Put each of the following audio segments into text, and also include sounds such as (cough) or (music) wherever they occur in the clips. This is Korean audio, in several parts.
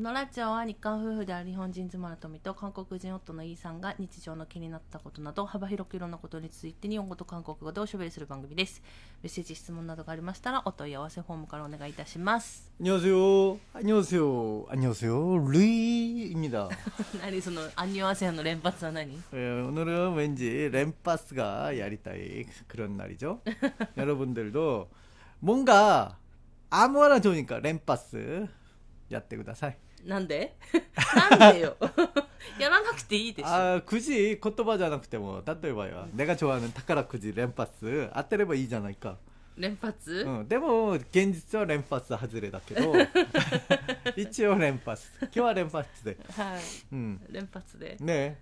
このラジオは日韓夫婦である日本人妻の富と韓国人夫のイーさんが日常の気になったことなど幅広くいろんなことについて日本語と韓国語でおしゃべりする番組ですメッセージ質問などがありましたらお問い合わせフォームからお願いいたします 안녕하세요. 안녕하세요. 안녕하세요. 루이입니다. (laughs) 何その「アンニュアセヨ」の連発は何 예, 오늘은 왠지 램파스가 야리따이 그런 날이죠. 여러분들도 (laughs) 뭔가 아무거나 좋으니까 램파스 야떼 구다사이. なんで(laughs) なんでよ(laughs) やらなくていいでしょ 아 굳이 코토바잖아 그때 뭐 따뜻해봐요. 내가 좋아하는 타카라쿠지 램파스 아떼레바 이잖아니까. 連発、 응, でも現実は連発外れだけど(laughs) 一応連発今日は連発で、はいうん、連発で 네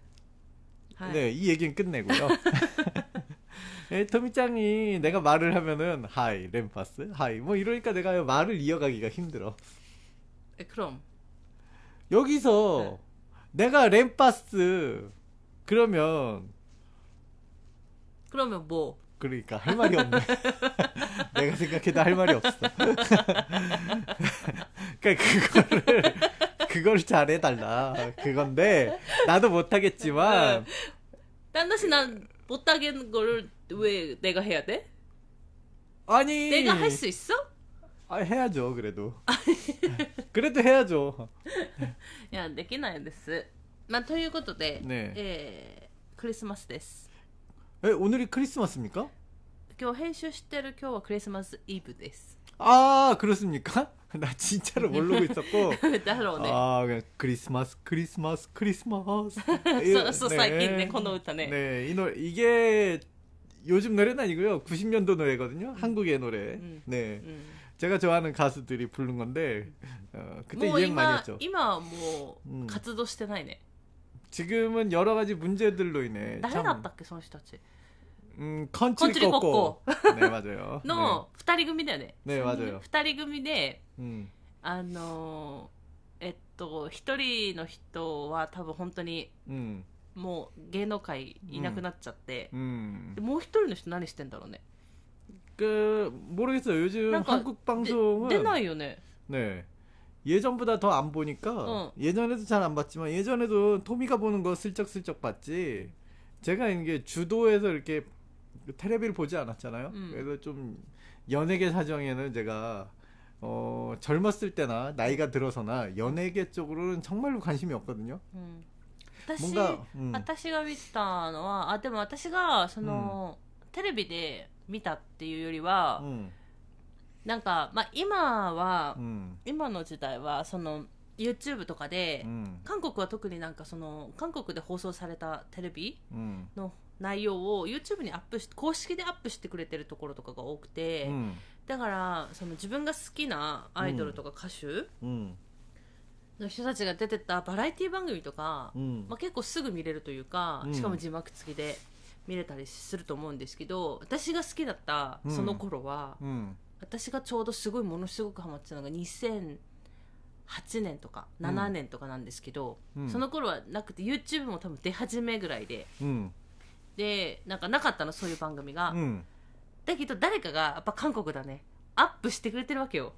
はい、 네, 이 얘기는 끝내고요. 예, 토미짱이 내가 말을 하면은 하이 램파스 하이 뭐 이러니까 내가 말을 이어가기가 힘들어. えクロム 여기서 네. 내가 램파스 그러면 그러면 뭐 그러니까 할 말이 없네. (laughs) 내가 생각해도 할 말이 없어. (laughs) 그러니까 그거를 그걸 잘해 달라. 그건데 나도 못 하겠지만 네. 딴 다시 난못 하겠는 걸왜 내가 해야 돼? 아니 내가 할 수 있어? 아, 해야죠, 그래도. (laughs) 그래도 해야죠. いやできないですまあということで、ねえークリスマスです 에, 오늘이 크리스마스입니까? 今日編集してる今日はクリスマスイブです 아, 그렇습니까? (laughs) 나 진짜로 모르고 있었고. (laughs) だろうね 아, 그냥 크리스마스, 크리스마스, 크리스마스. そうそう最近ねこの歌ね 네, 이 노래, 이게 요즘 노래는 아니고요. 90년도 노래거든요. 한국의 노래. 음. 네. うん 제가 좋아하는 가수들이 부른 건데, 어, 그때 もう 유행 많이 今 했죠. 今はもうんう活動してないね、 지금은 여러 가지 문제들로 인해. 誰だったっけその人たち 음, 컨트리 컨트리 꼬꼬. (laughs) 네, 맞아요. の二人組だよねね三人맞아요 二人組で 네. 음. あのーえっと一人の人は多分本当に 음. もう芸能界いなくなっちゃって、 음. でもう一人の人何してんだろうね 그 모르겠어요. 요즘 그러니까 한국 방송은 出ないよね 네. 예전보다 더 안 보니까 어. 예전에도 잘 안 봤지만 예전에도 토미가 보는 거 슬쩍슬쩍 봤지. 제가 이게 주도에서 이렇게 테레비를 보지 않았잖아요. 음. 그래서 좀 연예계 사정에는 제가 어, 젊었을 때나 나이가 들어서나 연예계 쪽으로는 정말로 관심이 없거든요. うん私 뭔가 음. 私が見たのはあでも私がその、テレビで 見たっていうよりは、うん、なんか、まあ、今は、うん、今の時代はその YouTube とかで、うん、韓国は特になんかその韓国で放送されたテレビの内容を YouTube にアップし公式でアップしてくれてるところとかが多くて、うん、だからその自分が好きなアイドルとか歌手、の人たちが出てたバラエティ番組とか、うん、まあ、結構すぐ見れるというかしかも字幕付きで、見れたりすると思うんですけど私が好きだったうんその頃は、 음. 私がちょうどすごいものすごくハマってたのが2008年とかうん7年とかなんですけど、うんその頃はなくて YouTube も多分出始めぐらいで 음. でなんかなかったのそういう番組が、 음. だけど誰かがやっぱ韓国だねアップしてくれてるわけよ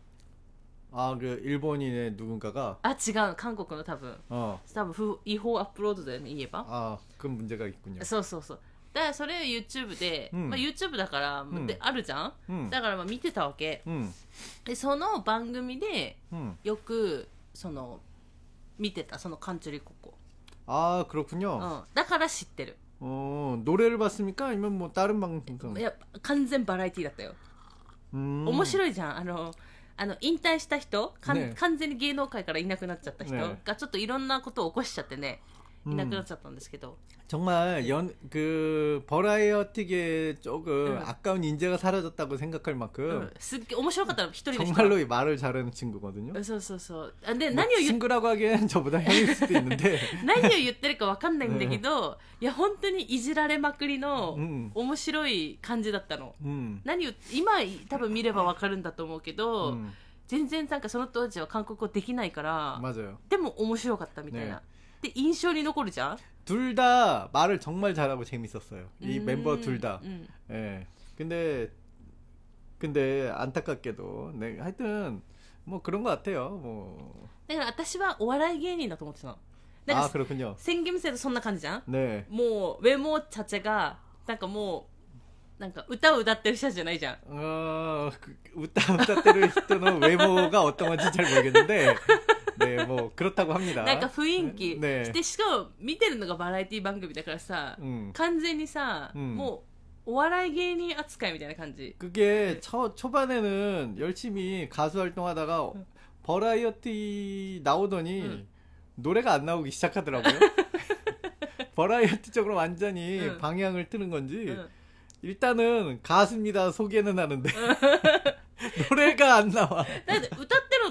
아, 그 일본인의 누군가가 あ違う韓国の多分 어. 多分不違法アップロードだよね言えば 아, 그런 문제가 있군요. そうそうそう だからそれを YouTube で、うんまあ、YouTube だから、んであるじゃん、 음. だからまあ見てたわけ 음. でその番組で 음. よくその見てたそのカンチュリココ、 아 う 그렇군요. ん、だから知ってる 어 노래를 봤습니까? 아니면 뭐 다른 방송? いや完全バラエティだったよ、 음. 面白いじゃんあのあの引退した人かんね完全に芸能界からいなくなっちゃった人ねがちょっといろんなことを起こしちゃってね いなくなっちゃったんですけど、 정말 연 그 버라이어티계 조금 응. 아까운 인재가 사라졌다고 생각할 うん 만큼 すっげえ面白かったの一人でした 정말로 이 말을 잘하는 친구거든요. そうそうそうあで 뭐 何を言っ 친구라고 하기엔 저보다 형일 수도 있는데 何を言ってるか分かんないんだけど、いや本当にいじられまくりのうん面白い感じだったの、 음. 何を今多分見れば分かるんだと思うけど、 음. 全然なんかその当時は韓国語できないから、 맞아요. でも面白かったみたいな、 で印象に残るじゃん 둘 다 말을 정말 잘하고 재밌었어요. 이 うん 멤버 둘 다. うん 예. 근데 근데 안타깝게도 네, 하여튼 뭐 그런 것 같아요. 뭐. だから私はお笑い芸人だと思ってたのなん 아 か 그렇군요. 宣言見せるとそんな感じじゃん 네. もうウェモーチャチェがなんかもうなんか歌を歌ってる人じゃないじゃん 어, 그, 웃다 웃다 때를 히트는 외모가 어떤 건지 잘 모르겠는데, (laughs) 네, 뭐 그렇다고 합니다. なんか雰囲気、 네. でしかも見てるのがバラエティ番組だからさ、 음. 完全にさ、うんもうお笑い芸人扱いみたいな感じ 그게 초, 초반에는 열심히 가수 활동하다가 버라이어티 나오더니 응. 노래가 안 나오기 시작하더라고요. (laughs) 버라이어티 쪽으로 완전히 응. 방향을 트는 건지 うん 일단은 가수입니다 소개는 하는데 (laughs) 노래가 안 나와. (laughs) だっ て歌ってる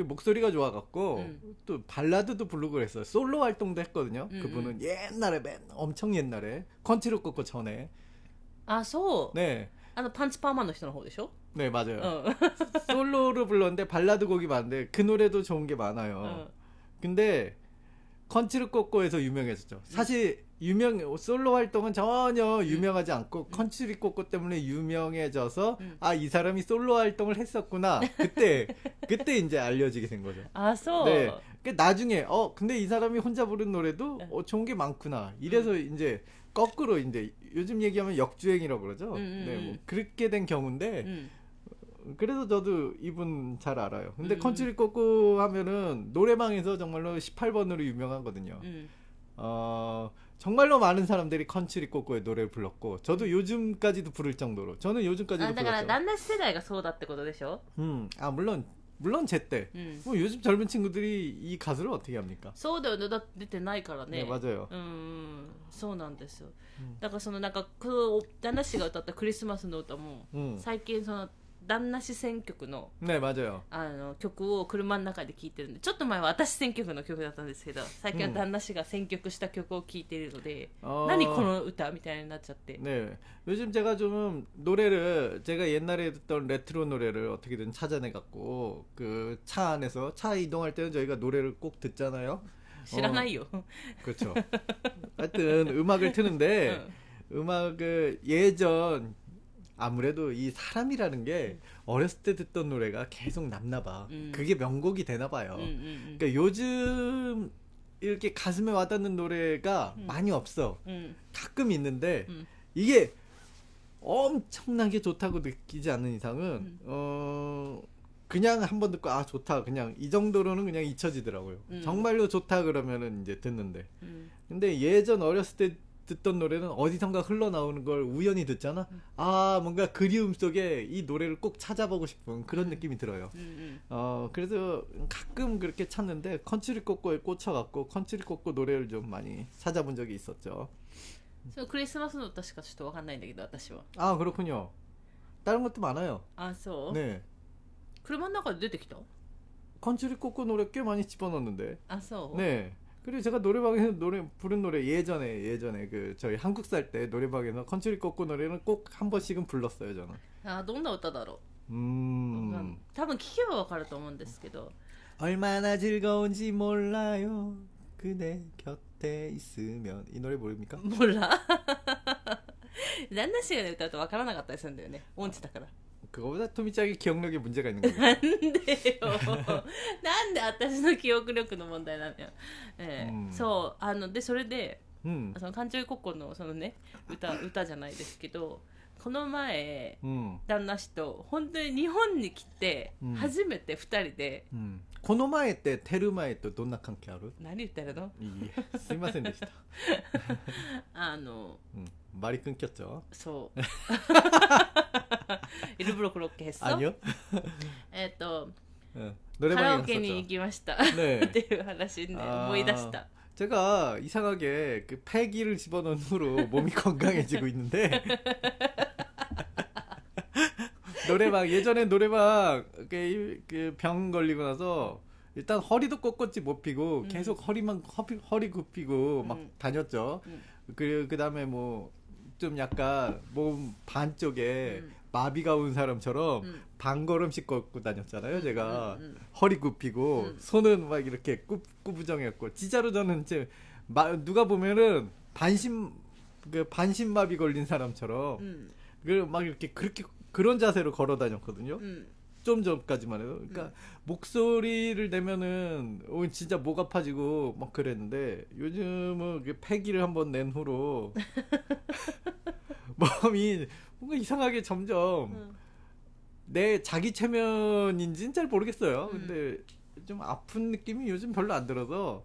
그 목소리가 좋아갖고 음. 또 발라드도 부르고 그랬어요. 솔로 활동도 했거든요. 음, 그분은 옛날에 맨 엄청 옛날에 컨츄리 꼬꼬 전에. あ、そう. 네. あ、パンチパーマの人の方でしょ? 네, 맞아요. 어. 솔로로 불렀는데 발라드 곡이 많은데 그 노래도 좋은 게 많아요. 어. 근데 컨츄리 꼬꼬에서 유명해졌죠. 음. 사실 유명 솔로 활동은 전혀 음. 유명하지 않고 음. 컨츄리 꼬꼬 때문에 유명해져서 아 이 사람이 솔로 활동을 했었구나 그때 (laughs) 그때 이제 알려지게 된 거죠. 아, 소. 네. 그 나중에 어 근데 이 사람이 혼자 부른 노래도 네. 어 좋은 게 많구나 이래서 음. 이제 거꾸로 이제 요즘 얘기하면 역주행이라고 그러죠. 네, 뭐 그렇게 된 경우인데. 음. 그래서 저도 이분 잘 알아요. 근데 음. 컨트리 꼬꼬 하면은 노래방에서 정말로 18번으로 유명하거든요. うん、 어, 정말로 많은 사람들이 컨트리 꼬꼬의 노래를 불렀고 저도 요즘까지도 부를 정도로 저는 あ 요즘까지도 だから 불렀죠. 旦那世代がそうだってことでしょ、 음, 아 물론 물론 제때 うん、 뭐 요즘 젊은 친구들이 이 가수를 어떻게 합니까? そうだよねだって出てないからね 네, 맞아요. うんそうなんですよ、うんだからそのなんかこう旦那氏が歌ったクリスマスの歌も、 음. 最近その 旦那氏選曲の 네, 맞아요. あの曲を車の中で聴いてるんでちょっと前は私選曲の曲だったんですけど最近は旦那氏が選曲した曲を聴いているので、 어, 何この歌みたいになっちゃって、 네. 요즘 제가 좀 노래를 제가 옛날에 듣던 레트로 노래를 어떻게든 찾아내 갖고 그 차 안에서 차 이동할 때는 저희가 노래를 꼭 듣잖아요. 知らないよ、 그렇죠. 하여튼 음악을 트는데 음악을 예전 아무래도 이 사람이라는 게 음. 어렸을 때 듣던 노래가 계속 남나봐. 음. 그게 명곡이 되나봐요. 음, 음, 음, 그러니까 요즘 이렇게 가슴에 와닿는 노래가 음. 많이 없어. 가끔 있는데 이게 엄청나게 좋다고 느끼지 않는 이상은 어. 그냥 한 번 듣고 아 좋다 그냥 이 정도로는 그냥 잊혀지더라고요. 정말로 좋다 그러면은 이제 듣는데 근데 예전 어렸을 때 듣던 노래는 어디선가 흘러나오는 걸 우연히 듣잖아. 음. 아 뭔가 그리움 속에 이 노래를 꼭 찾아보고 싶은 그런 음. 느낌이 들어요. うんうん、 어 그래서 가끔 그렇게 찾는데 컨츄리 꼬꼬에 꽂혀갖고 컨츄리 꼬꼬 노래를 좀 많이 찾아본 적이 있었죠. そのクリスマスの歌しかちょっとわかんないんだけど私は 아 그렇군요. 다른 것도 많아요. あそう、 네. 車の中で出てきた 컨츄리 꼬꼬 노래 꽤 많이 집어넣는데. あそう、 네. 그리고 제가 노래방에서 노래 부른 노래 예전에 예전에 그 저희 한국 살 때 노래방에서 컨츄리 꼬꼬 노래는 꼭 한 번씩은 불렀어요 저는. あどんな歌だろう、 음. 多分聞けばわかると思うんですけど 얼마나 즐거운지 몰라요. 그대 곁에 있으면 이 노래 모릅니까? もら(laughs) 旦那氏がね歌うとわからなかったりするんだよね音痴だから 그거보다 토미짱이 기억력에 문제가 있는 거예요. なんでよなんで私の記憶力の問題なのよ、ええうんそうあのでそれで 음. その感情国のそのね歌歌じゃないですけど この前 음. 旦那氏と本当に日本に来てうん初めて2人で、 음. 코노마에 때 테르마에 또 돈나칸케 하루? 何言ってるの 이 스미마센 되시다. (laughs) あの 음. 말이 끊겼죠. そう(laughs) イルブロクロッケヘッソ 아니요? (laughs) えっ、と 예. カラオ 노래방에 ケに行 갔었죠. きました、 네. っていう話であー思い出した 제가 이상하게 그 폐기를 집어넣은 후로 몸이 건강해지고 있는데 노래방 예전에 노래방 그병 걸리고 나서 일단 허리도 꼿꼿이 못 피고 음. 계속 허리만 허리, 허리 굽히고 막 음. 다녔죠. 음. 그 그다음에 뭐 좀 약간 몸 반쪽에 음. 마비가 온 사람처럼 음. 반걸음씩 걷고 다녔잖아요. 제가 음, 음, 허리 굽히고 음. 손은 막 이렇게 꾸, 꾸부정했고 진짜로 저는 이제 마, 누가 보면은 반신 그 반신마비 걸린 사람처럼 음. 그막 이렇게 그렇게 그런 자세로 걸어 다녔거든요. 음. 좀 전까지만 해도. 그러니까 음. 목소리를 내면은 어, 진짜 목 아파지고 막 그랬는데 요즘은 그 폐기를 한번 낸 후로 (laughs) 마음이 뭔가 이상하게 점점 음. 내 자기 체면인지는 잘 모르겠어요. 음. 근데 좀 아픈 느낌이 요즘 별로 안 들어서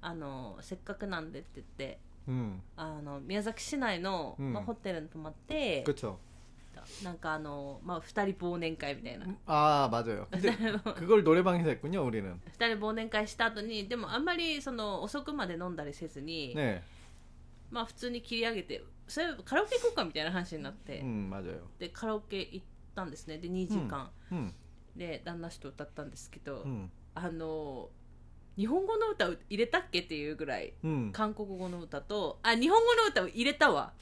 あのせっかくなんでって言って 음. あの宮崎市内の、うんまあ、ホテルに泊まって、 그쵸. なんかあの、まあ、2人忘年会みたいな、 아, 맞아요. (laughs) 근데 그걸 노래방에서 했군요, 우리는. 2人忘年会した後にでもあんまりその遅くまで飲んだりせずに、 네. まあ普通に切り上げてそれカラオケ行こうかみたいな話になって、 음, 맞아요. でカラオケ行ったんですねで2時間、 음, で旦那氏と歌ったんですけど、 음, あの 日本語の歌を入れたっけっていうぐらい 음. 韓国語の歌とあ日本語の歌を入れたわ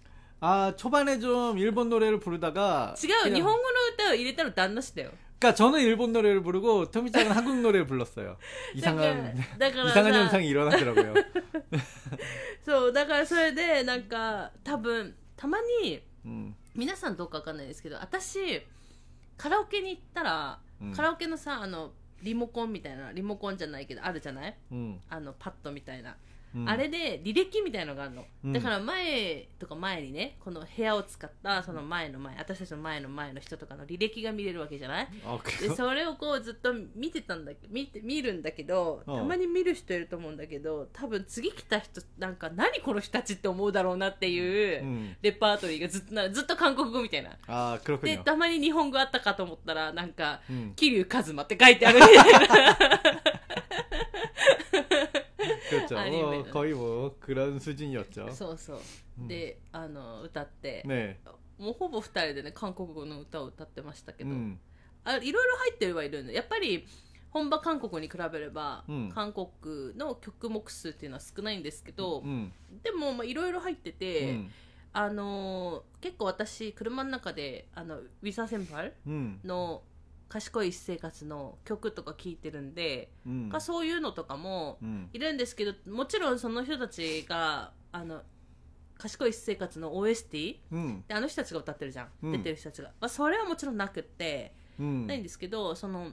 아, 초반에 좀 일본 노래를 부르다가 違う 그냥- 日本語の歌を入れたの旦那氏だよ 그러니까 저는 일본 노래를 부르고 토미짱은 한국 (laughs) 노래를 불렀어요. 이상한 (laughs) だからだ 이상한 からさ 현상이 일어나더라고요. そうだからそれでなんか多分たまに 음, 皆さんどうかわかんないですけど私カラオケに行ったら、うんカラオケのさあの リモコンみたいなリモコンじゃないけどあるじゃない？ 음, あのパッドみたいな、 음. あれで履歴みたいのがあるの、うん、だから前とか前にねこの部屋を使ったその前の前、うん、私たちの前の前の人とかの履歴が見れるわけじゃない？でそれをこうずっと見てたんだ見て見るんだけどたまに見る人いると思うんだけど多分次来た人なんか何この人たちって思うだろうなっていうレパートリーがずっとずっと韓国語みたいな。あ黒でたまに日本語あったかと思ったらなんか「桐生、一馬」って書いてあるみたいな。(laughs) きちゃんは恋もフランス人やっちゃうそうそう、であの歌って。ね。もうほぼ2人でね韓国語の歌を歌ってましたけど、あいろいろ入ってはいるんでやっぱり本場韓国に比べれば、うん、韓国の曲目数っていうのは少ないんですけど、うん、でもいろいろ入ってて、うん、あの、結構私車の中であのウィザ先輩の賢い生活の曲とか聞いてるんで、 음. かそういうのとかも 음. いるんですけどもちろんその人たちがあの賢い生活の OST 음. であの人たちが歌ってるじゃん、うん出てる人たちが、まあ、それはもちろんなくって、 음. ないんですけどその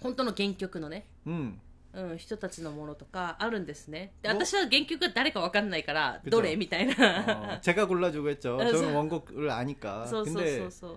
本当の原曲のね 음. うん、人たちのものとかあるんですねでお私は原曲が誰か分かんないから그죠 どれみたいな 어, 제가 골라주고 했죠. 그래서- 저는 원곡을 아니까. (laughs) そうそう 근데 そうそう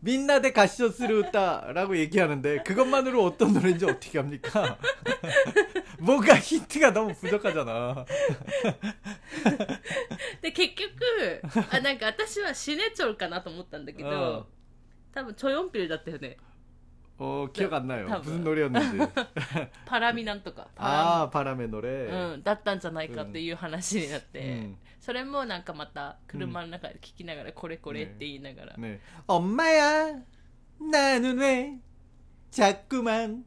민나데 가시오 스루다라고 얘기하는데 그것만으로 어떤 노래인지 어떻게 합니까? (laughs) 뭔가 힌트가 너무 부족하잖아. で結局あなんか私はシネチョルかなと思ったんだけど、うん多分チョヨンピルだったよね 어 기억 안 나요. 다음. 무슨 노래였는지. パラミなんとか(laughs) パラミ 아 바람의 노래. うん、だったんじゃないかっていう話になって、うんそれもなんかまた車の中で聞きながらこれこれって言いながら、 네. 엄마야 나는 왜 자꾸만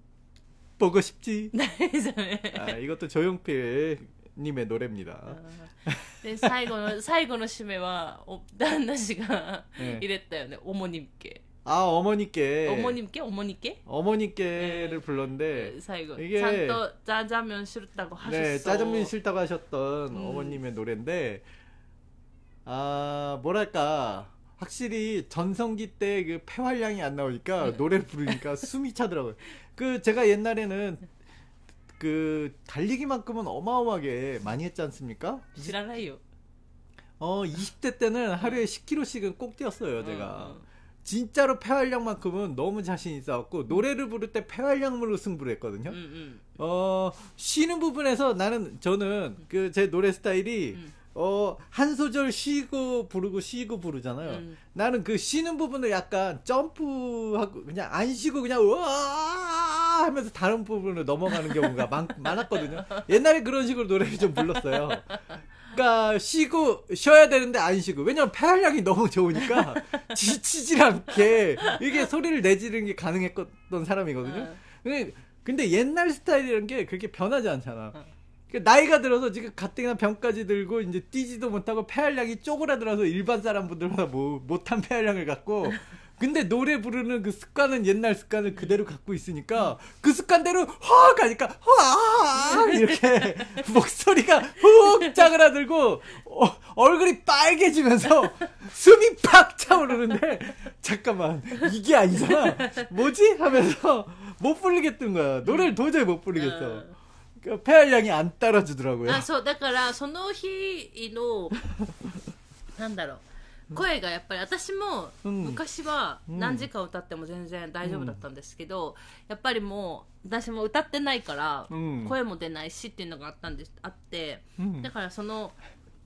보고 싶지? (laughs) ないじゃね 아, 이것도 조용필 님의 노래입니다. (laughs) で最後の最後の締めはお旦那氏が 네. 入れたよね主に系 아 어머니께 어머님께 어머니께 어머니께를 네. 불렀는데 네, 사이고 이게 짜장면 싫다고 네, 하셨어. 네, 짜장면 싫다고 하셨던 음. 어머님의 노래인데 아 뭐랄까 확실히 전성기 때 그 폐활량이 안 나오니까 네. 노래 부르니까 (laughs) 숨이 차더라고요. 그 제가 옛날에는 그 달리기만큼은 어마어마하게 많이 했지 않습니까? 지랄해요. 어 20대 때는 하루에 10km씩은 꼭 뛰었어요 제가. 어. 어. 진짜로 폐활량만큼은 너무 자신 있어갖고 노래를 부를 때 폐활량으로 승부를 했거든요. 음, 음. 어 쉬는 부분에서 나는 저는 그 제 노래 스타일이 음. 어한 소절 쉬고 부르고 쉬고 부르잖아요. 음. 나는 그 쉬는 부분을 약간 점프하고 그냥 안 쉬고 그냥 우와 하면서 다른 부분으로 넘어가는 경우가 많, 많았거든요. 옛날에 그런 식으로 노래를 좀 불렀어요. (laughs) 그러니까 쉬고 쉬어야 되는데 안 쉬고 왜냐면 폐활량이 너무 좋으니까 (laughs) 지치질 않게 이게 소리를 내지르는 게 가능했던 사람이거든요. 어. 근데, 근데 옛날 스타일이라는 게 그렇게 변하지 않잖아. 어. 그러니까 나이가 들어서 지금 가뜩이나 병까지 들고 이제 뛰지도 못하고 폐활량이 쪼그라들어서 일반 사람분들보다 뭐, 못한 폐활량을 갖고 (laughs) 근데 노래 부르는 그 습관은 옛날 습관을 그대로 갖고 있으니까 그 습관대로 확 가니까 와 이렇게 (laughs) 목소리가 훅 짜그라들고 어, 얼굴이 빨개지면서 숨이 팍 차오르는데 잠깐만 이게 아니잖아 뭐지 하면서 못 부르겠던 거야 노래를 도저히 못 부르겠어 음. 그 폐활량이 안 따라주더라고요 あそうだからその日のなんだろう (laughs) 声がやっぱり私もうん。昔はうん。何時間歌っても全然大丈夫だったんですけど、やっぱりもう私も歌ってないからうん。声も出ないしっていうのがあったんですあってうん。だからその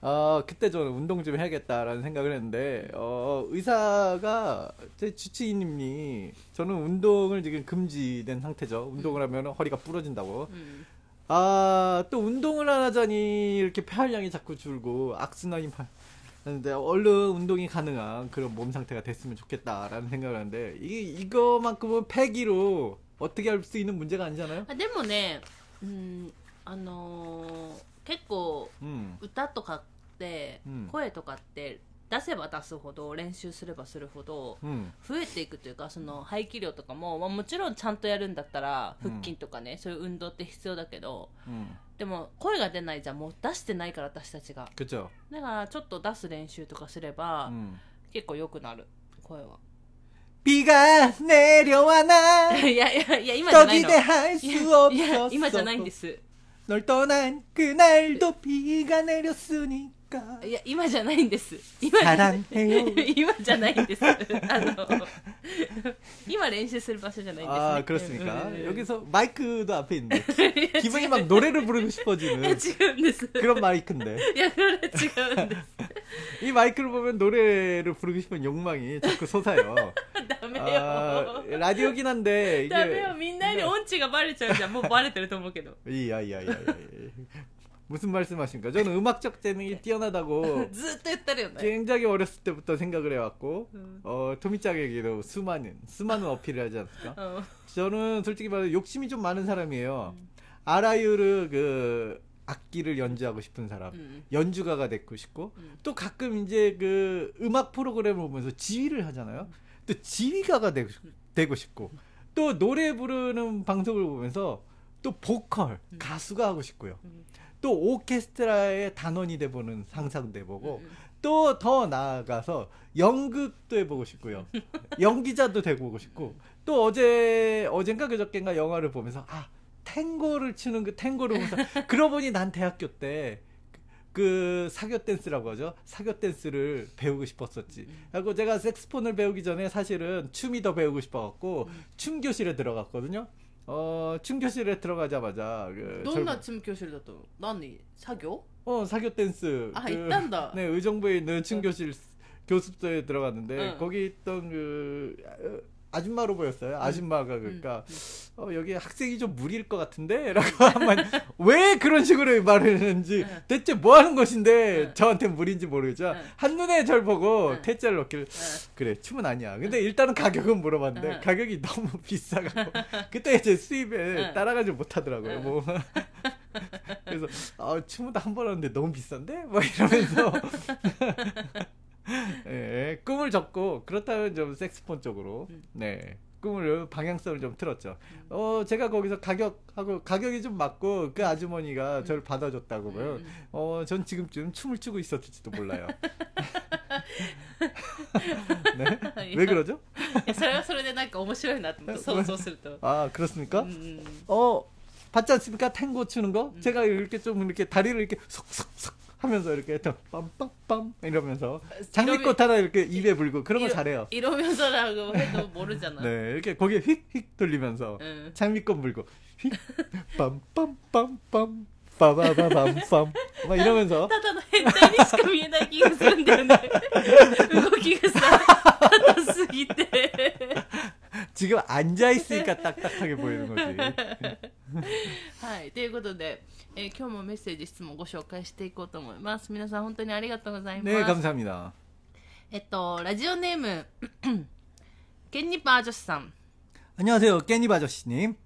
어, 그때 저는 운동 좀 해야겠다라는 생각을 했는데, 어, 의사가, 제 주치의님이, 저는 운동을 지금 금지된 상태죠. 운동을 하면 허리가 부러진다고. うん、 아, 또 운동을 안 하자니 이렇게 폐활량이 자꾸 줄고 악순환이 파- 하는데 얼른 운동이 가능한 그런 몸 상태가 됐으면 좋겠다라는 생각을 하는데 이게 이거만큼은 폐기로 어떻게 할 수 있는 문제가 아니잖아요. あでもねうんあのー 結構、歌とかって声とかって出せば出すほど練習すればするほど増えていくというかその排気量とかも、まあ、もちろんちゃんとやるんだったら腹筋とかね、うん、そういう運動って必要だけど、うん、でも声が出ないじゃもう出してないから私たちがだからちょっと出す練習とかすれば、うん、結構良くなる声は。ピ (laughs) い。やいや、今じゃないの。いや、今じゃないんです。 널 떠난 그날도 비가 내렸으니까 いや今じゃないんです今じゃ 사랑해요 (laughs) 今じゃないんですあの今練習する場所じゃないんですね 아 그렇습니까? うんうんうん 여기서 마이크도 앞에 있는데 (laughs) 기분이 막 노래를 부르고 いや 싶어지는 違うんです 그런 마이크인데 いやこれ違うんです 이 마이크를 보면 노래를 부르고 싶은 욕망이 자꾸 솟아요. (laughs) ダ メ 아, よ 라디오긴 한데 ダメよ 이게 みんなに音痴がバレちゃうじゃんもうバレてると思うけど 이야이야이 무슨 말씀하십니까? 저는 음악적 재능이 뛰어나다고 (laughs) ずっと言ってるよね 굉장히 어렸을 때부터 생각을 해왔고 음. 어, 토미짱에게도 수많은 수많은 어필을 하지 않습니까? うん 저는 솔직히 말해 욕심이 좀 많은 사람이에요. 아라유르 그 악기를 연주하고 싶은 사람, うん 연주가가 되고 싶고 음. 또 가끔 이제 그 음악 프로그램을 보면서 지휘를 하잖아요. 또 지휘가가 되고, 싶- 되고 싶고 또 노래 부르는 방송을 보면서 또 보컬 음. 가수가 하고 싶고요. 음. 또 오케스트라의 단원이 돼보는 상상도 해보고 음. 또더 나아가서 연극도 해보고 싶고요. (laughs) 연기자도 되고 싶고 또 어제 어젠가 그저께인가 영화를 보면서 아 탱고를 추는 그 탱고를 보면서 (laughs) 그러고 보니 난 대학교 때 그 사교 댄스라고 하죠. 사교 댄스를 배우고 싶었었지. 그리고 제가 색스폰을 배우기 전에 사실은 춤이 더 배우고 싶어갖고 춤 교실에 들어갔거든요. 어, 춤 교실에 들어가자마자 그 どんな 젊은- チーム教師だと何作業 어 사교 댄스 아 그- 있단다 네 의정부에 있는 춤교실 교습소에 들어갔는데 응. 거기 있던 그 아줌마로 보였어요. 아줌마가 그러니까 음, 어, 여기 학생이 좀 무리일 것 같은데 라고 (laughs) 한번 왜 그런 식으로 말을 했는지 응. 대체 뭐 하는 것인데 응. 저한테 무리인지 모르겠지만 응. 한눈에 절 보고 응. 퇴짜를 넣기를 어, 그래 춤은 아니야. 근데 일단은 가격은 물어봤는데 응. 가격이 너무 (laughs) 비싸가지고 (laughs) 그때 제 수입에 응. 따라가지 못하더라고요. 응. 뭐 그래서 아 춤은 한번 하는데 너무 비싼데 막 이러면서 예, 꿈을 접고 그렇다면 좀 색스폰 쪽으로 음. 네 꿈을 방향성을 좀 틀었죠. 어 제가 거기서 가격하고 가격이 좀 맞고 그 아주머니가 저를 받아줬다고 보면 음. 어전 지금쯤 춤을 추고 있었을지도 몰라요. 네? (laughs) 왜 그러죠? いやそれはそれでなんか面白いなと思って想像すると。 아 그렇습니까? うんうん、 어 봤지 않습니까? 탱고 추는 거? 제가 이렇게 좀 이렇게 다리를 이렇게 석석석 하면서 이렇게 또 빰빰빰 이러면서 장미꽃 하나 이렇게 입에 불고 그런 거 잘해요. 이러면서라고 해도 모르잖아. (laughs) 네, 이렇게 거기에 휙휙 돌리면서 응. 장미꽃 불고 휙 빰빰빰빰 빠바바밤빰 막 이러면서 (laughs) ただの変態にしか見えない気がするんだよね。動きがさ、硬すぎて。 (laughs) 지금 앉아 있으니까 딱딱하게 보이는 거지. (laughs) はい。ということで、えー今日もメッセージ、質問ご紹介していこうと思います。皆さん本当にありがとうございます。 네, 감사합니다. えっと、ラジオネーム、(clears throat) ケンニパー女子さん。 안녕하세요, 깻잎 아저씨님.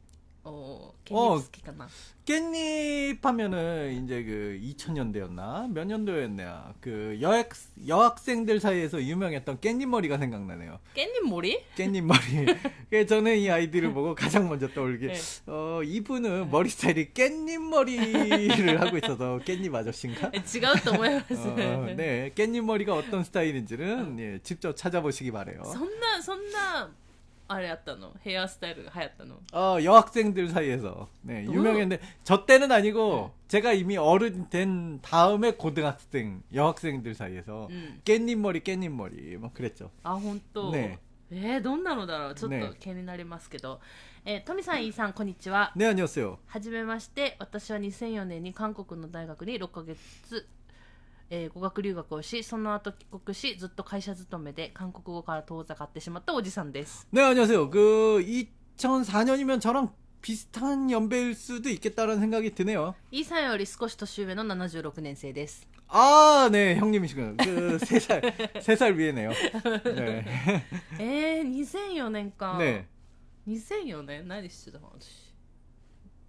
어, 깻잎 어, 스키나 깻잎 하면은 이제 그 2000년대였나? 몇 년도였냐? 그 여학 여학생들 사이에서 유명했던 깻잎 머리가 생각나네요. 깻잎 머리? 깻잎 머리. (laughs) 저는 이 아이디를 보고 가장 먼저 떠올린 게. 네. 어, 이분은 머리 스타일이 깻잎 머리를 하고 있어서 깻잎 아저씨인가? 네, 지가 또 뭐야? 어, 어, 네. 깻잎 머리가 어떤 스타일인지는 어. 예, 직접 찾아보시기 바래요. そんな そんな あれやったのヘアスタイルが流行ったの 어, 여학생들 사이에서 네, 어? 유명했는데 저 때는 아니고 제가 이미 어른 된 다음에 고등학생 여학생들 사이에서 うん。 깻잎 머리 깻잎 머리 막 그랬죠. あ、本当。ねえー、どんなのだろうちょっねと気になりますけど。えー、トミさん、イーさん、こんにちは。 네 안녕하세요. はじめまして。私は2004年に韓国の大学に6ヶ月、 えー、語学留学をし、その後帰国し、ずっと会社勤めで韓国語から遠ざかってしまったおじさんです。ね、안녕하세 요。 그、 2004年이면 저랑 비슷한 연배일 수도 있겠た라는 생각이 드네 요。 이사より少し年上の76年生です。 아、 네、 형님이시군 요。 그、 3 살、 えー、2004年か。 네。 2004年何してたの私。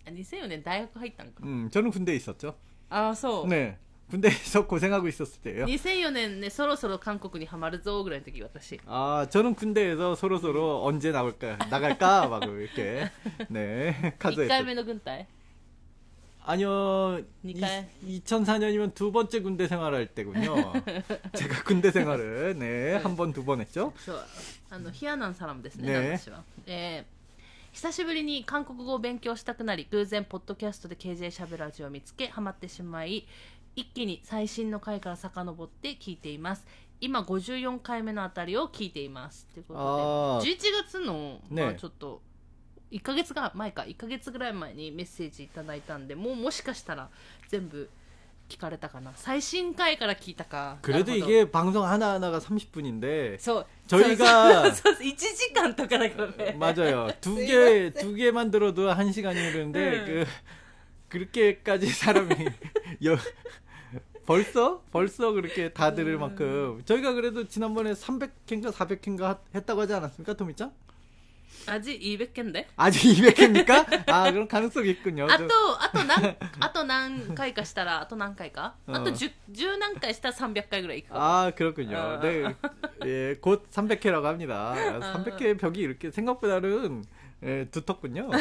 2004年大学入ったんか。うん、저는 군대에っ었 죠。 あ、そう。 네。 군대에서 고생하고 있었을 때예요. 2004年ね、そろそろ韓国にハマるぞぐらいの時、私。 아, 저는 군대에서 서로 서로 언제 나올까, 나갈까, 막 이렇게, 네, 1回 가져했죠. 目の軍隊 아니요, 이回? 2004년이면 두 번째 군대 생활할 때군요. 제가 군대 생활을, 네, 한 번, 두 번 했죠. そう。あの、ヒアナンサラムですね、ね私は。えー久しぶりに韓国語を勉強したくなり、偶然、ポッドキャストで KJ しゃべラジオを見つけ、ハマってしまい、 一気に最新の回から遡って聞いています。今、54回目のあたりを聞いています。というこあーとで、11月の、ねまあちょっと、1ヶ月が前か、1ヶ月ぐらい前にメッセージいただいたんで、もうもしかしたら全部聞かれたかな。最新回から聞いたか。 그래도 なるほど 이게 방송 하나하나가 30분인데, そう。 저희가 そうそうそう1時間とかだからね。 맞아요. 두 개, (laughs) 두 개만 들어도 한 시간이 흐르는데, 네. 그, 그렇게까지 사람이, (laughs) 여, 벌써? 벌써 그렇게 다 들을 만큼. 저희가 그래도 지난번에 300회인가 400회인가 했다고 하지 않았습니까, 토미짱? 味200件で 아직 200회입니까? 아, 그럼 가능성이 있군요. あ 저- と、あと何、あと何回かしたら、あと何回かうんあと 10, 10何回したら300回ぐらいいくかも 아, 그렇군요. 어. 네. 예, 곧 300회라고 합니다. 300회 벽이 이렇게 생각보다는 えー、と特にゃ (laughs)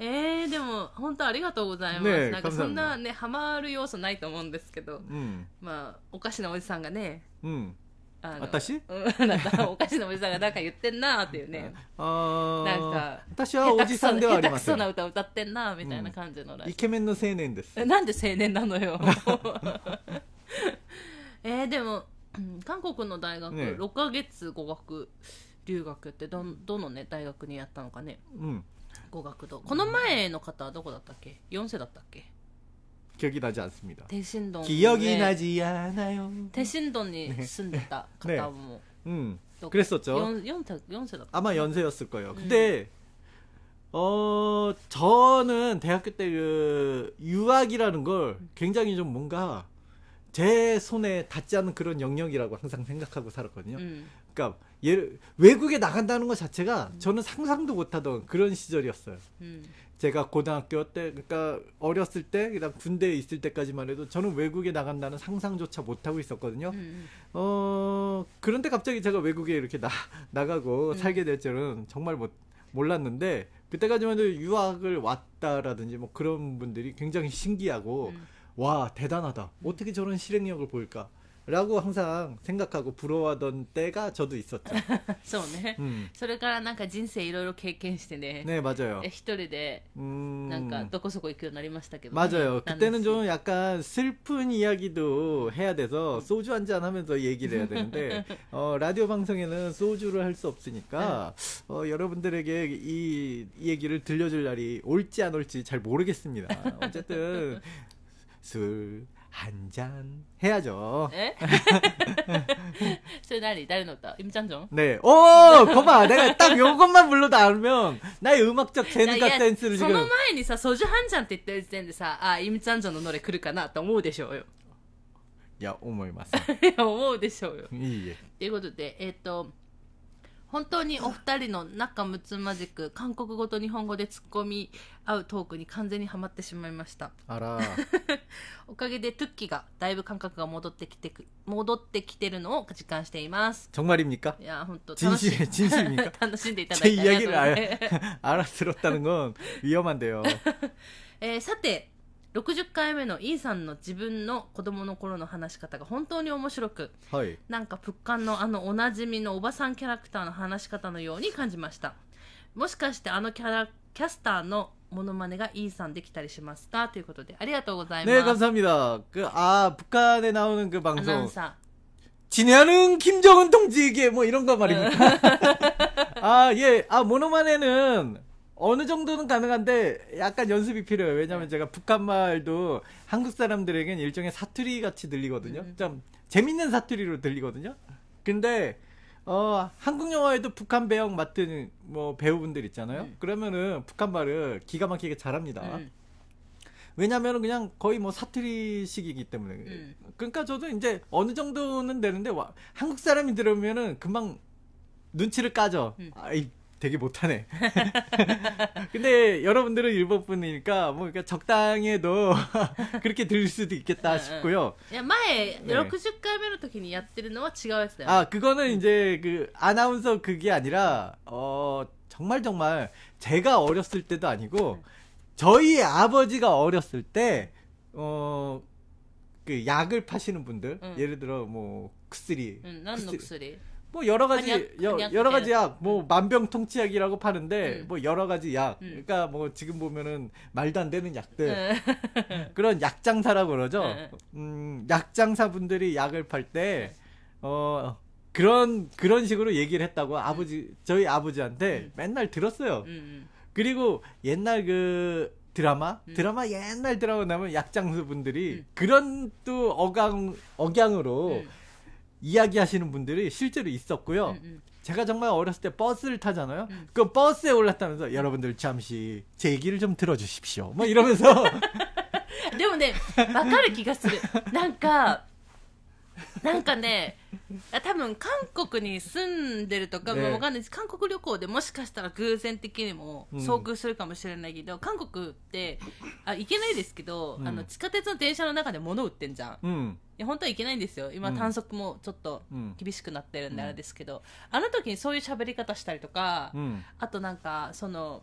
えー、でも本当ありがとうございます、ね、なんかそんなねハマる要素ないと思うんですけど、うん、まあおかしなおじさんがね、うん、あ私、うん、(laughs) なんかおかしなおじさんがなんか言ってんなーっていうね。あなんか私はおじさんではありません下手くそな歌歌ってんなーみたいな感じの、うん、イケメンの青年です。なんで青年なのよ。(laughs) えー、でも韓国の大学、ね、6か月語学。留学ってどんどのね大学にやったのかねうん。語学堂この前の方はどこだったっけ4世だったっけ 기억이 (laughs) 나지 않습니다. テシンドン、 기억이 나지 않아요. テシンドンに住んでた方も 음, と 그랬었죠. 4, 4, 4世だった 아마 연세였을 거예요. 근데 어 저는 대학교 때 그 유학이라는 걸 굉장히 좀 뭔가 제 손에 닿지 않는 그런 영역이라고 항상 생각하고 살았거든요. うん 그러니까 예를 외국에 나간다는 것 자체가 음. 저는 상상도 못하던 그런 시절이었어요. 음. 제가 고등학교 때, 그러니까 어렸을 때, 그다음 군대에 있을 때까지만 해도 저는 외국에 나간다는 상상조차 못하고 있었거든요. 음. 음. 어 그런데 갑자기 제가 외국에 이렇게 나 (laughs) 나가고 음. 살게 될 줄은 정말 못 몰랐는데 그때까지만 해도 유학을 왔다라든지 뭐 그런 분들이 굉장히 신기하고 음. 와 대단하다 어떻게 저런 실행력을 보일까 라고 항상 생각하고 부러워하던 때가 저도 있었죠. (laughs) そうね、 음. それからなんか人生いろいろ経験してね 네 맞아요. え一人で 음. なんかどこそこ行くようになりましたけど、ね、 맞아요. なん 그때는 です 좀 약간 슬픈 이야기도 해야 돼서 소주 한 잔 하면서 얘기를 해야 되는데 (laughs) 어, 라디오 방송에는 소주를 할 수 없으니까 어, 여러분들에게 이, 이 얘기를 들려줄 날이 올지 안 올지 잘 모르겠습니다. (laughs) 어쨌든 술 한 잔 해야죠. えそれ何誰の歌イムチャンジョン 네. 오, 거봐. 내가 딱 요것만 불러도 알면 나의 음악적 いや 재능과 센스를 そ 지금 の前にさソジュハンジャンって言ってる時点でさあイムチャンジョンのノレ来るかなと思うでしょうよ 야, 오모이마스. いや思うでしょうよ 이 예. ということでえっ、と 本当にお二人の仲睦まじく (laughs) 韓国語と日本語で突っ込み合うトークに完全にはまってしまいました。あら。(laughs) おかげでトゥッキがだいぶ感覚が戻ってきてく戻ってきてるのを実感しています。정말입니 까? いや本当楽し진심진심입니 까? (laughs) 楽しんでいただいてあ이야기를りがとうございます。알알아들었다는건위험한데 요. えー、さて60回目のイーさんの自分の子供の頃の話し方が本当に面白く 허이. なんかプッカンのあのおなじみのおばさんキャラクターの話し方のように感じましたもしかしてあのキャラキャスターのモノマネがイーさんできたりしますかということでありがとうございます 네, 감사합니다. 그, 아, 북한에 나오는 그 アナウン 방송. サ 진해하는 김정은 동지에게 뭐 이런 거 말입니까? (laughs) 아, 예. 아, 모노마네는 어느 정도는 가능한데 약간 연습이 필요해요. 왜냐면 제가 북한 말도 한국 사람들에겐 일종의 사투리 같이 들리거든요. 음. 좀 재밌는 사투리로 들리거든요. 근데 어, 한국 영화에도 북한 배역 맡은 뭐 배우분들 있잖아요. 음. 그러면은 북한 말을 기가 막히게 잘합니다. ー、うん 왜냐면은 그냥 거의 뭐 사투리식이기 때문에. 음. 그러니까 저도 이제 어느 정도는 되는데 와, 한국 사람이 들으면은 금방 눈치를 까죠. 음. 아이 되게 못하네. (laughs) 근데 여러분들은 일본 분이니까 뭐 그러니까 적당히 해도 (laughs) 그렇게 들릴 수도 있겠다 음, 싶고요. いや前、ね60回目の時にやってるのは違うやつだよ、 아 그거는 이제 그 아나운서 그게 아니라 어 정말 정말 제가 어렸을 때도 아니고 저희 아버지가 어렸을 때어 그 약을 파시는 분들 응. 예를 들어 뭐薬 うん、何の 薬 薬 뭐 여러 가지 여, 여러 가지 네. 약뭐 음. 만병통치약이라고 파는데 음. 뭐 여러 가지 약. 음. 그러니까 뭐 지금 보면은 말도 안 되는 약들. 네. (laughs) 그런 약장사라고 그러죠? 네. 음 약장사분들이 약을 팔때어 그런 그런 식으로 얘기를 했다고 음. 아버지 저희 아버지한테 음. 맨날 들었어요. 그리고 옛날 그 드라마? 음. 드라마 옛날 드라마 나면 약장수분들이 음. 그런 또 억양 억양으로 음. 이야기하시는 분들이 실제로 있었고요. うんうん 제가 정말 어렸을 때 버스를 타잖아요. 응. 그 버스에 올랐다면서 여러분들 잠시 제 얘기를 좀 들어주십시오. 뭐 이러면서 (laughs) でもね、わかる気がする。なんか、 なんかね多分韓国に住んでるとか、もわかんないです。韓国旅行でもしかしたら偶然的にも遭遇するかもしれないけど、うん、韓国ってあ行けないですけど、うん、あの地下鉄の電車の中で物売ってんじゃん、うん、いや本当はいけないんですよ。今、短足もちょっと厳しくなってるんであれですけど、あの時にそういう喋り方したりとか、あとなんかその。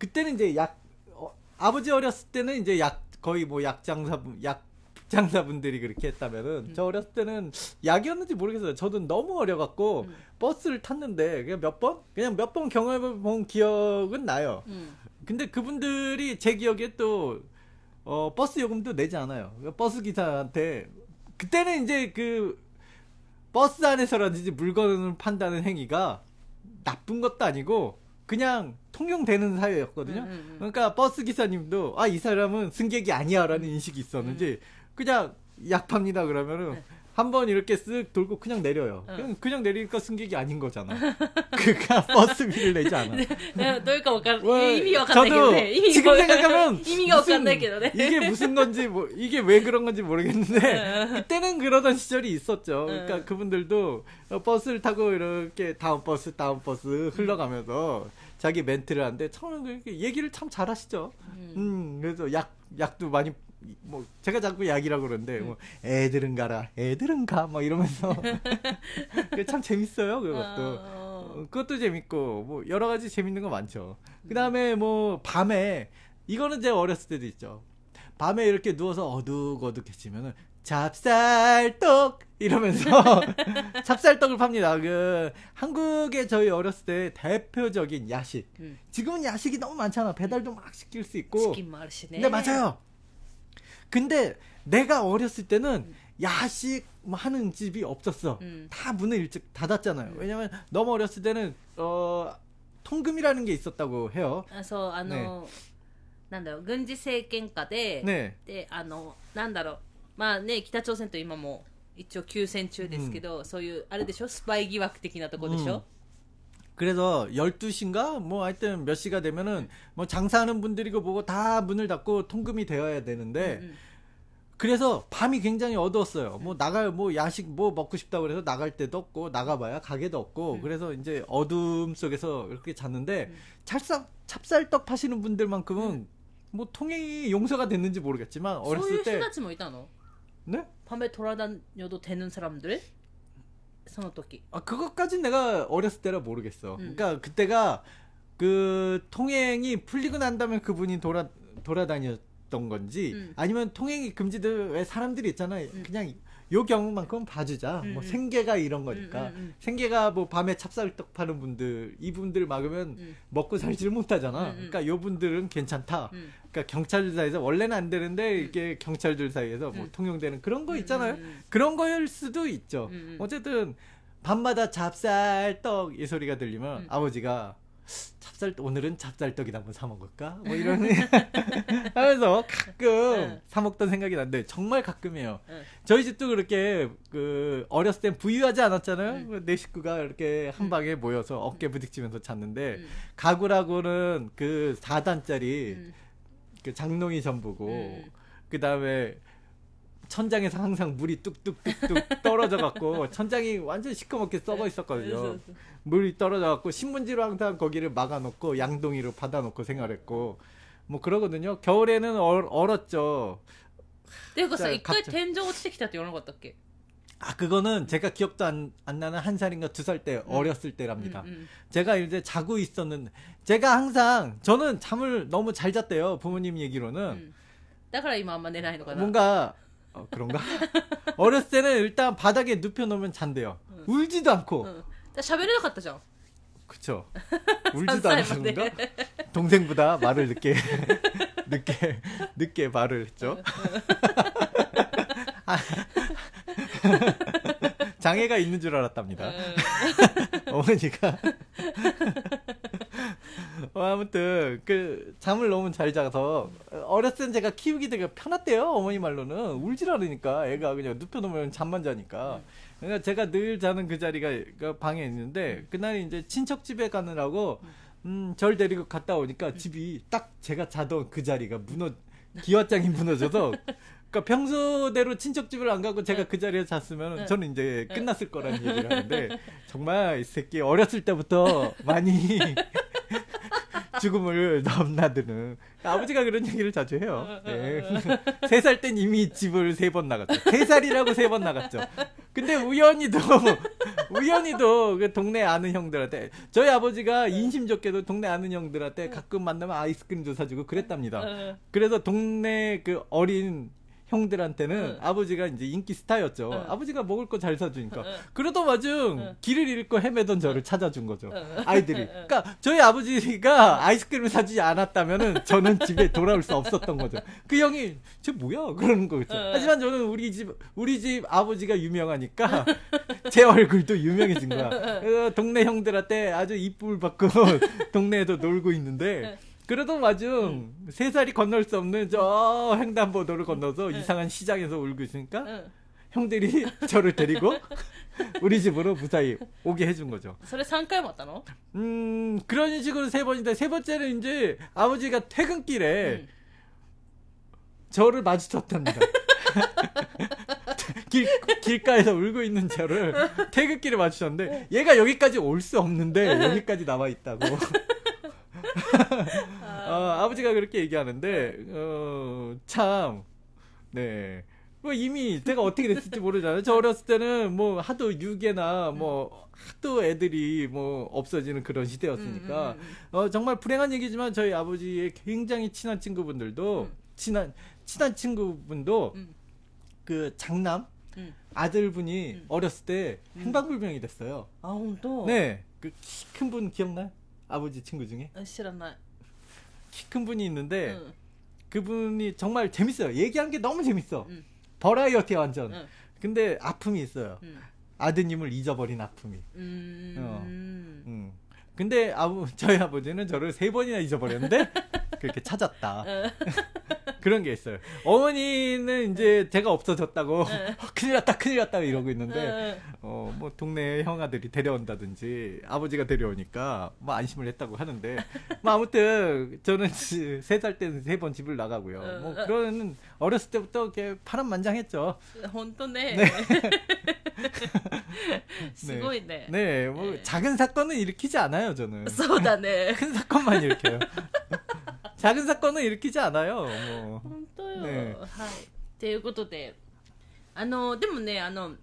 그때는 이제 약, 어, 아버지 어렸을 때는 이제 약, 거의 뭐 약장사, 약 장사분들이 그렇게 했다면은 음. 저 어렸을 때는 약이었는지 모르겠어요. 저도 너무 어려갖고 음. 버스를 탔는데 그냥 몇 번? 그냥 몇 번 경험해 본 기억은 나요. 음. 근데 그분들이 제 기억에 또 어, 버스 요금도 내지 않아요. 버스 기사한테 그때는 이제 그 버스 안에서라든지 물건을 판다는 행위가 나쁜 것도 아니고 그냥 통용되는 사회였거든요. 그러니까 버스 기사님도 아 이 사람은 승객이 아니야라는 인식이 있었는지 그냥 약팝니다 그러면은 한번 이렇게 쓱 돌고 그냥 내려요. 어. 그냥, 그냥 내리니까 승객이 아닌 거잖아. (laughs) 그니까 버스비를 내지 않아. 그러니까 왜, 이미 저도 지금 생각하면 (laughs) 의미가 무슨, 이게 무슨 건지 뭐 이게 왜 그런 건지 모르겠는데 그때는 그러던 시절이 있었죠. 그러니까 그분들도 어, 버스를 타고 이렇게 다음 버스 다음 버스 흘러가면서 음. 자기 멘트를 하는데 처음 그렇게 얘기를 참 잘하시죠. 음 그래서 약 약도 많이 뭐 제가 자꾸 약이라고 그러는데 뭐 애들은 가라 애들은 가막 이러면서 (laughs) 참 재밌어요 그것도. 어, 그것도 재밌고 뭐 여러 가지 재밌는 거 많죠. 그 다음에 뭐 밤에 이거는 제가 어렸을 때도 있죠. 밤에 이렇게 누워서 어둑어둑해지면은 찹쌀떡 이러면서 (laughs) 찹쌀떡을 팝니다. 그 한국의 저희 어렸을 때 대표적인 야식. うん。 지금은 야식이 너무 많잖아. 배달도 막 시킬 수 チ 있고. キンもあるしね。 네 맞아요. 근데 내가 어렸을 때는 야식 뭐 하는 집이 없었어. 음. 다 문을 일찍 닫았잖아요. 왜냐면 너무 어렸을 때는 어 통금이라는 게 있었다고 해요. あそう、あの、なんだろう、軍事政権下で、 네. で、あの、なんだろう、 まあね、北朝鮮と今も一応休戦中ですけど、そういう、あれでしょ、スパイ疑惑的なとこでしょ、 그래서 12시인가 뭐 하여튼 몇 시가 되면은 뭐 장사하는 분들이고 뭐고 다 문을 닫고 통금이 되어야 되는데 うん 그래서 밤이 굉장히 어두웠어요. 뭐 나갈 뭐 야식 뭐 먹고 싶다고 그래서 나갈 데도 없고 나가봐야 가게도 없고 음. 그래서 이제 어둠 속에서 이렇게 잤는데 음. 찰싹 찹쌀떡 파시는 분들만큼은 뭐 통행이 용서가 됐는지 모르겠지만 そうい 어렸을 う人 때 たちもいたの 네? 밤에 돌아다녀도 되는 사람들? 선호토끼. 아 그것까진 내가 어렸을 때라 모르겠어. 음. 그니까 그때가 그 통행이 풀리고 난 다음에 그분이 돌아 돌아다녔던 건지 음. 아니면 통행이 금지돼 왜 사람들이 있잖아. 음. 그냥 요 경우만큼 봐주자. 음, 뭐 음. 생계가 이런 거니까 음, 음, 음. 생계가 뭐 밤에 찹쌀떡 파는 분들 이분들 막으면 음. 먹고 살지를 못하잖아. 음, 음. 그러니까 요 분들은 괜찮다. うん。 그러니까 경찰들 사이에서 원래는 안 되는데 음. 이게 경찰들 사이에서 뭐 음. 통용되는 그런 거 있잖아요. 음, 음, 그런 거일 수도 있죠. 음, 음. 어쨌든 밤마다 찹쌀떡 이 소리가 들리면 음. 아버지가 찹쌀 오늘은 찹쌀떡이나 한번 사 먹을까? 뭐 (laughs) 이런 하면서 가끔 응. 사 먹던 생각이 나는데 정말 가끔이에요. 응. 저희 집도 그렇게 그 어렸을 땐 부유하지 않았잖아요. 응. 그내 식구가 이렇게 한 응. 방에 모여서 어깨 부딪히면서 잤는데 음. 가구라고는 그 4단짜리 음. 그 장롱이 전부고 음. 그 다음에 천장에서 항상 물이 뚝뚝뚝뚝 떨어져 갖고 천장이 완전 시커멓게 썩어 있었거든요. そうそう 물이 떨어져 갖고 신문지로 항상 거기를 막아 놓고 양동이로 받아 놓고 생활했고 뭐 그러거든요. 겨울에는 얼, 얼었죠. ていうかさ、じゃあ一回買っ天井落ちてきたって言わなかったっけ 아 그거는 제가 기억도 안, 안 나는 한 살인가 두 살 때 어렸을 う 때랍니다. んうん 제가 이제 자고 있었는데 제가 항상 저는 잠을 너무 잘 잤대요. 부모님 う 얘기로는 んだから今あんま寝ないのかな 뭔가 어, 그런가? (laughs) 어렸을 때는 일단 바닥에 눕혀놓으면 잔대요. 울지도 않고. 나 샤베르 갔다죠. 그쵸. (laughs) 울지도 않았는가? 동생보다 말을 늦게, (laughs) 늦게, 늦게 말을 했죠. 아, 장애가 있는 줄 알았답니다. 어머니가. (laughs) 어, 아무튼, 그, 잠을 너무 잘 자서, 어렸을 땐 제가 키우기 되게 편했대요, 어머니 말로는. 울질 않으니까, 애가 그냥 눕혀놓으면 잠만 자니까. 그러니까 제가 늘 자는 그 자리가 그 방에 있는데, 그날 이제 친척 집에 가느라고, 음, 절 데리고 갔다 오니까 집이 딱 제가 자던 그 자리가 무너, 기와장이 무너져서, 그러니까 평소대로 친척집을 안 가고 제가 그 자리에 잤으면 응. 저는 이제 끝났을 거라는 얘기를 하는데 (laughs) 정말 이 새끼 어렸을 때부터 많이 (laughs) 죽음을 (laughs) 넘나드는 아버지가 그런 얘기를 자주 해요. 네. (laughs) 세살 땐 이미 집을 세 번 나갔죠. 세 살이라고 세 번 나갔죠. 근데 우연히도 (laughs) 우연히도 그 동네 아는 형들한테 저희 아버지가 인심 좋게도 동네 아는 형들한테 가끔 만나면 아이스크림 도 사주고 그랬답니다. ん 그래서 동네 그 어린 형들한테는 응. 아버지가 이제 인기 스타였죠. 응. 아버지가 먹을 거 잘 사주니까. 응. 그러던 와중 응. 길을 잃고 헤매던 저를 찾아준 거죠. 응. 아이들이. 응. 그러니까 저희 아버지가 아이스크림을 사주지 않았다면은 저는 집에 돌아올 수 없었던 거죠. 그 형이 저 뭐야 그러는 거죠. 응. 하지만 저는 우리 집 우리 집 아버지가 유명하니까 (laughs) 제 얼굴도 유명해진 거야. 그래서 동네 형들한테 아주 이쁨을 받고 (laughs) 동네에도 놀고 있는데 그러던 와중 응. 세 살이 건널 수 없는 저 횡단보도를 건너서 응. 이상한 시장에서 울고 있으니까 응. 형들이 (laughs) 저를 데리고 우리 집으로 무사히 오게 해준 거죠. 그래 3回 맞다노? 음 그런 식으로 세 번인데 세 번째는 이제 아버지가 퇴근길에 저를 마주쳤답니다. (laughs) 길, 길가에서 울고 있는 저를 태극기를 맞추셨는데 얘가 여기까지 올 수 없는데 여기까지 남아 있다고. (laughs) 어, 아버지가 그렇게 얘기하는데 어, 참 네. 뭐 이미 제가 어떻게 됐을지 모르잖아요. 저 어렸을 때는 뭐 하도 유괴나 뭐 하도 애들이 뭐 없어지는 그런 시대였으니까 음, 음, 음. 어 정말 불행한 얘기지만 저희 아버지의 굉장히 친한 친구분들도 친한 친한 친구분도 그 장남 아들분이 어렸을 때 행방불명이 됐어요. 아, 또? 네. 그큰분 기억나요? 아버지 친구 중에? 어, 싫었나요? 키 큰 분이 있는데 응. 그분이 정말 재밌어요. 얘기한 게 너무 재밌어. 응. 버라이어티 완전. 응. 근데 아픔이 있어요. 아드님을 잊어버린 아픔이. 음... 어. 음. 근데 아버 (laughs) 저희 아버지는 저를 세 번이나 잊어버렸는데 그렇게 찾았다. 어. (laughs) 그런 게 있어요. 어머니는 이제 네. 제가 없어졌다고 네. (laughs) 큰일 났다 큰일 났다 이러고 있는데 어 뭐 동네 형아들이 데려온다든지 아버지가 데려오니까 뭐 안심을 했다고 하는데 뭐 아무튼 저는 세 살 때는 세 번 집을 나가고요. 어. 뭐 그런 어렸을 때부터 이렇게 파란만장했죠. 혼돈네 (laughs) すごいね 네, 뭐 네. 작은 사건은 일으키지 않아요 저는. そうだね 큰 사건만 일으켜요. 작은 사건은 일으키지 않아요. 뭐. 本当よ、ねはいということであのでもねあの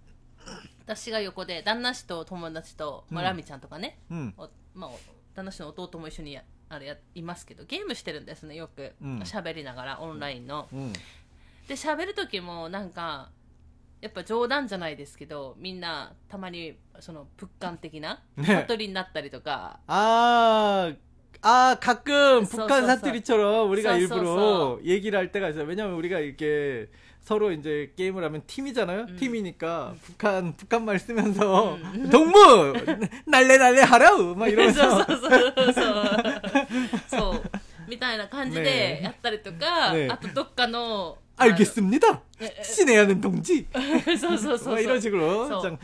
私が横で旦那氏と友達と、まあ、うんラミちゃんとかね、 음. おまあ、お旦那氏の弟も一緒にやあれやいますけどゲームしてるんですねよくうん喋、りながらオンラインの、 음. で喋る時もなんか やっぱ冗談じゃないですけどみんなたまにそのプッカン的なね悟りになったりとか、 아, 아, 가끔 써, 북한 써, 써. 사투리처럼 우리가 써, 써, 일부러 얘기를 할 때가 있어요. 왜냐면 우리가 이렇게 서로 이제 게임을 하면 팀이잖아요. 음. 팀이니까 북한, 북한 말 쓰면서 음. 동무! 날래 날래 하라우! 막 そう 이러면서. そうそうそうそうみたいな感じでねやったりとか、ねあとどっかの 알겠습니다! 네, 네. 신의 하는 동지! (laughs) あのそうそうそう 막 そ 이런 う 식으로. 서 짱-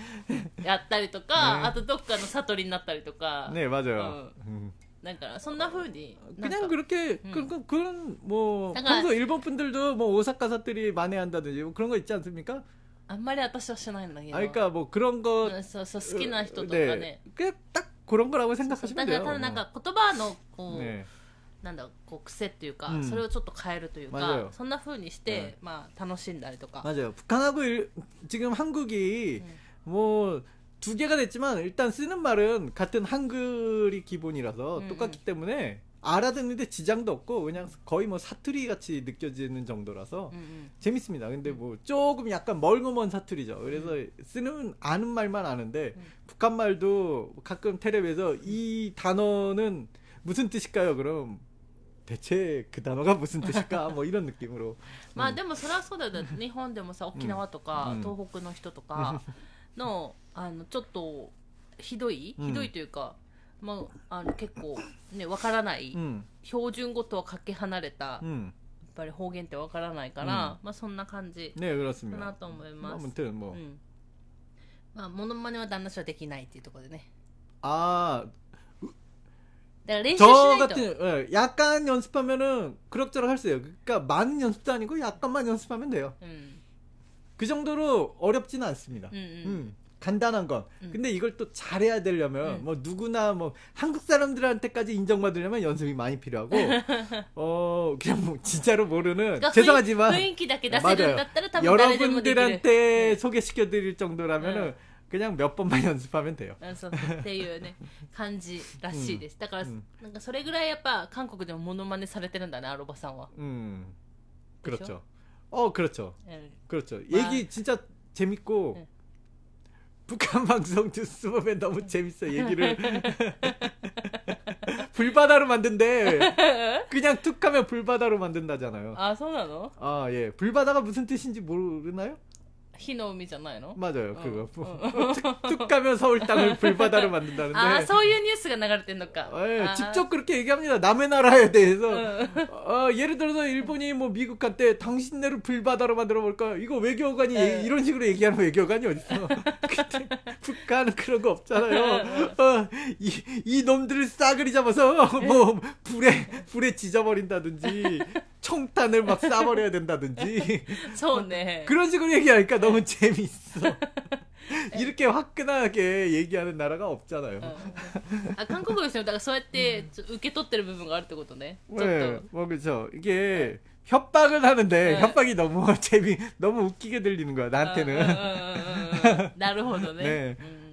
やったりとか、ねあとどっかの悟りになったりとか、 네, 맞아요. 음. なんかそんな風になんか 그냥 그렇게 음. 그, 그, 그런 뭐 약간- 평소 일본 분들도 뭐 오사카 사투리 만회한다든지 뭐 그런 거 있지 않습니까? あんまり私はしないんだけど 아 그러니까 뭐 그런 거 うんそうそう好きな人とか 네. ね 그냥 딱 그런 거라고 そうそう 생각하시면 だから 돼요. ただなんか言葉のこう、 네. なんだこう癖っていうか、うんそれをちょっと変えるという 맞아요 かそんな風にして、まあ楽しんだりとか 맞아요. 북한하고 일- 지금 한국이 음. 뭐 두 개가 됐지만 일단 쓰는 말은 같은 한글이 기본이라서 음, 똑같기 때문에 알아듣는데 지장도 없고 그냥 거의 뭐 사투리 같이 느껴지는 정도라서 うんうん 재밌습니다. 근데 뭐 조금 약간 멀고먼 사투리죠. 그래서 쓰는 아는 말만 아는데 음. 북한 말도 가끔 텔레비에서 이 단어는 무슨 뜻일까요? 그럼 대체 그 단어가 무슨 뜻일까? 뭐 이런 느낌으로. まあでもそれはそうだよね日本でもさ沖縄とか、うん東北の人とかのあのちょっとひどい、うんひどいというか、まあ、あの結構ねわからない、 음, 標準語とはかけ離れた、やっ 음. ぱり方言ってわからないから、まあそんな感じ 네 か 그렇습니다. なと思います、 아무튼 뭐 うんまあモノマネは旦那氏はできないっていうところでね 아, だから練習し 저 같은 예, 약간 연습하면은 그럭저럭 할 수 있어요. 그러니까 많은 연습도 아니고 약간만 연습하면 돼요. 음. 그 정도로 어렵지는 않습니다. 음, 음. 음, 간단한 건. 근데 이걸 또 잘해야 되려면 뭐 누구나 뭐 한국 사람들한테까지 인정받으려면 연습이 많이 필요하고 (laughs) 어 그냥 뭐 진짜로 모르는 그러니까 죄송하지만 아, 여러분들한테 소개시켜드릴 정도라면은. 그냥 몇 번만 (laughs) 연습하면 돼요. うんそうそうっていうね感じらしいです、だから、うんなんかそれぐらいやっぱ韓国でもモノマネされてるんだねアロバさんは 음. 그죠? 그렇죠. 어 그렇죠. 예. 그렇죠. 와. 얘기 진짜 재밌고 네. 북한 방송 (laughs) 뉴스 보면 너무 재밌어 얘기를 (laughs) 불바다로 만든대. 그냥 툭하면 불바다로 만든다잖아요. あそうなの 아 예, 불바다가 무슨 뜻인지 모르나요? 희노음이 잖아요. 맞아요. 그거. 뭐, 툭툭 가면 서울 땅을 (laughs) 불바다로 만든다는데. 아, 소유 뉴스가 나갈 때니까. 예, 아. 직접 그렇게 얘기합니다. 남의 나라에 대해서. 어. 어, 예를 들어서 일본이 뭐 미국한테 당신네를 불바다로 만들어 볼까? 이거 외교관이 예, 예 이런 식으로 얘기하는 외교관이 어디 있어? 북한은 그런 거 없잖아요. 예. 어, 이, 이 놈들을 싸그리 잡아서 예. 뭐 불에 불에 지져버린다든지 총탄을 막 쏴버려야 된다든지 (laughs) そうね 그런 식으로 얘기하니까 너무 재밌어. 이렇게 화끈하게 얘기하는 나라가 없잖아요. うんあ韓国の人もだからそうやってちょ受け取ってる部分があるってことねちょっ 네, と 뭐 그렇죠. 이게 협박을 하는데 네. 협박이 너무 (laughs) 재미 너무 웃기게 들리는 거야 うんうん 나한테는. うんうんうん(laughs) なるほどね 네. う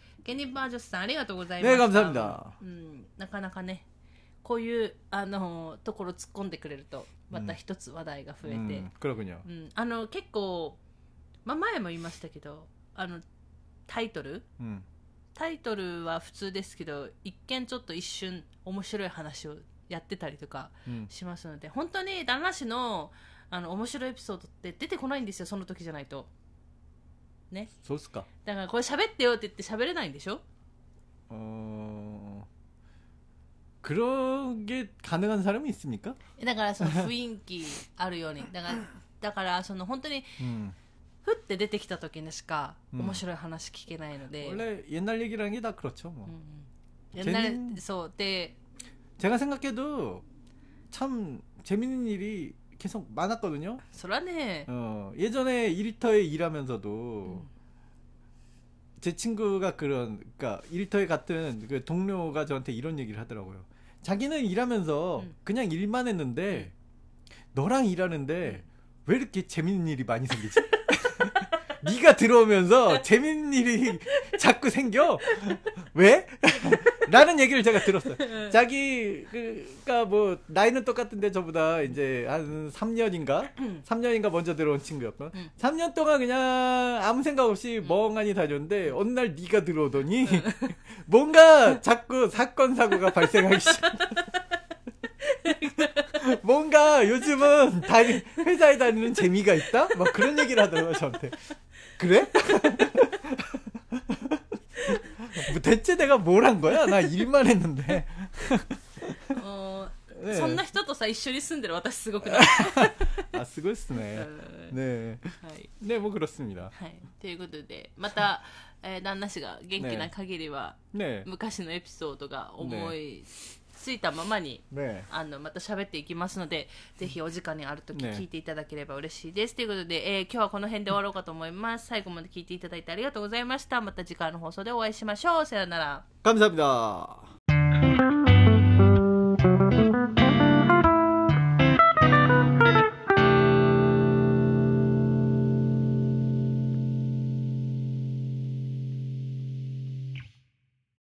ケニバージョスさんありがとうございまし。うん、なかなかね、こういう、あの、ところ突っ込んでくれると、また一つ話題が増えて。うん、うん、あの、結構、まあ、前も言いましたけど、あの、タイトル、うん、タイトルは普通ですけど、一見ちょっと一瞬面白い話をやってたりとかしますので、うん、本当に旦那氏の、あの、面白いエピソードって出てこないんですよ、その時じゃないと。ね 좋을까? だからこれ喋ってよって言って喋れないんでしょ 어 그런 게 가능한 사람이 있습니까? だからその雰囲気あるようにだからだからその本当に 음. ふって出てきた時にしかうん面白い話聞けないので、 원래 옛날 얘기라는 게 다 그렇죠. 뭐. うんうん옛날 재밌- そうで 제가 생각해도 참 재밌는 일이 계속 많았거든요. 소란해. 어, 예전에 1리터에 일하면서도 음. 제 친구가 그런 그러니까 1리터에 같은 그 동료가 저한테 이런 얘기를 하더라고요. 자기는 일하면서 음. 그냥 일만 했는데 음. 너랑 일하는데 음. 왜 이렇게 재밌는 일이 많이 생기지? (laughs) 네가 들어오면서 재밌는 일이 자꾸 생겨. 왜? 라는 얘기를 제가 들었어요. 자기 그니까 뭐 나이는 똑같은데 저보다 이제 한 3년인가? 3년인가 먼저 들어온 친구였고. 음. 3년 동안 그냥 아무 생각 없이 멍하니 다녔는데 어느 날 네가 들어오더니 (laughs) 뭔가 자꾸 사건 사고가 발생하기 시작. (laughs) 뭔가 요즘은 다 회사에 다니는 재미가 있다? 막 그런 얘기를 하더라고요, 저한테. 그래? (laughs) (laughs) 뭐 대체 내가 뭘 한 거야? 나 일만 했는데. も(laughs) うねそんな人とさ一緒に住んでる私すごくない、 (laughs) 아, 쓰고 있으네. うん 네. はい、 네, 뭐 그렇습니다. はい、ということでまた、えー旦那氏が元気な限りは、 네. 昔のエピソードが思い ついたままに、ね、あのまた喋っていきますのでぜひお時間にある時聞いていただければ嬉しいです、ね、ということで、えー、今日はこの辺で終わろうかと思います。最後まで聞いていただいてありがとうございました。また次回の放送でお会いしましょう。さよなら。神様だ。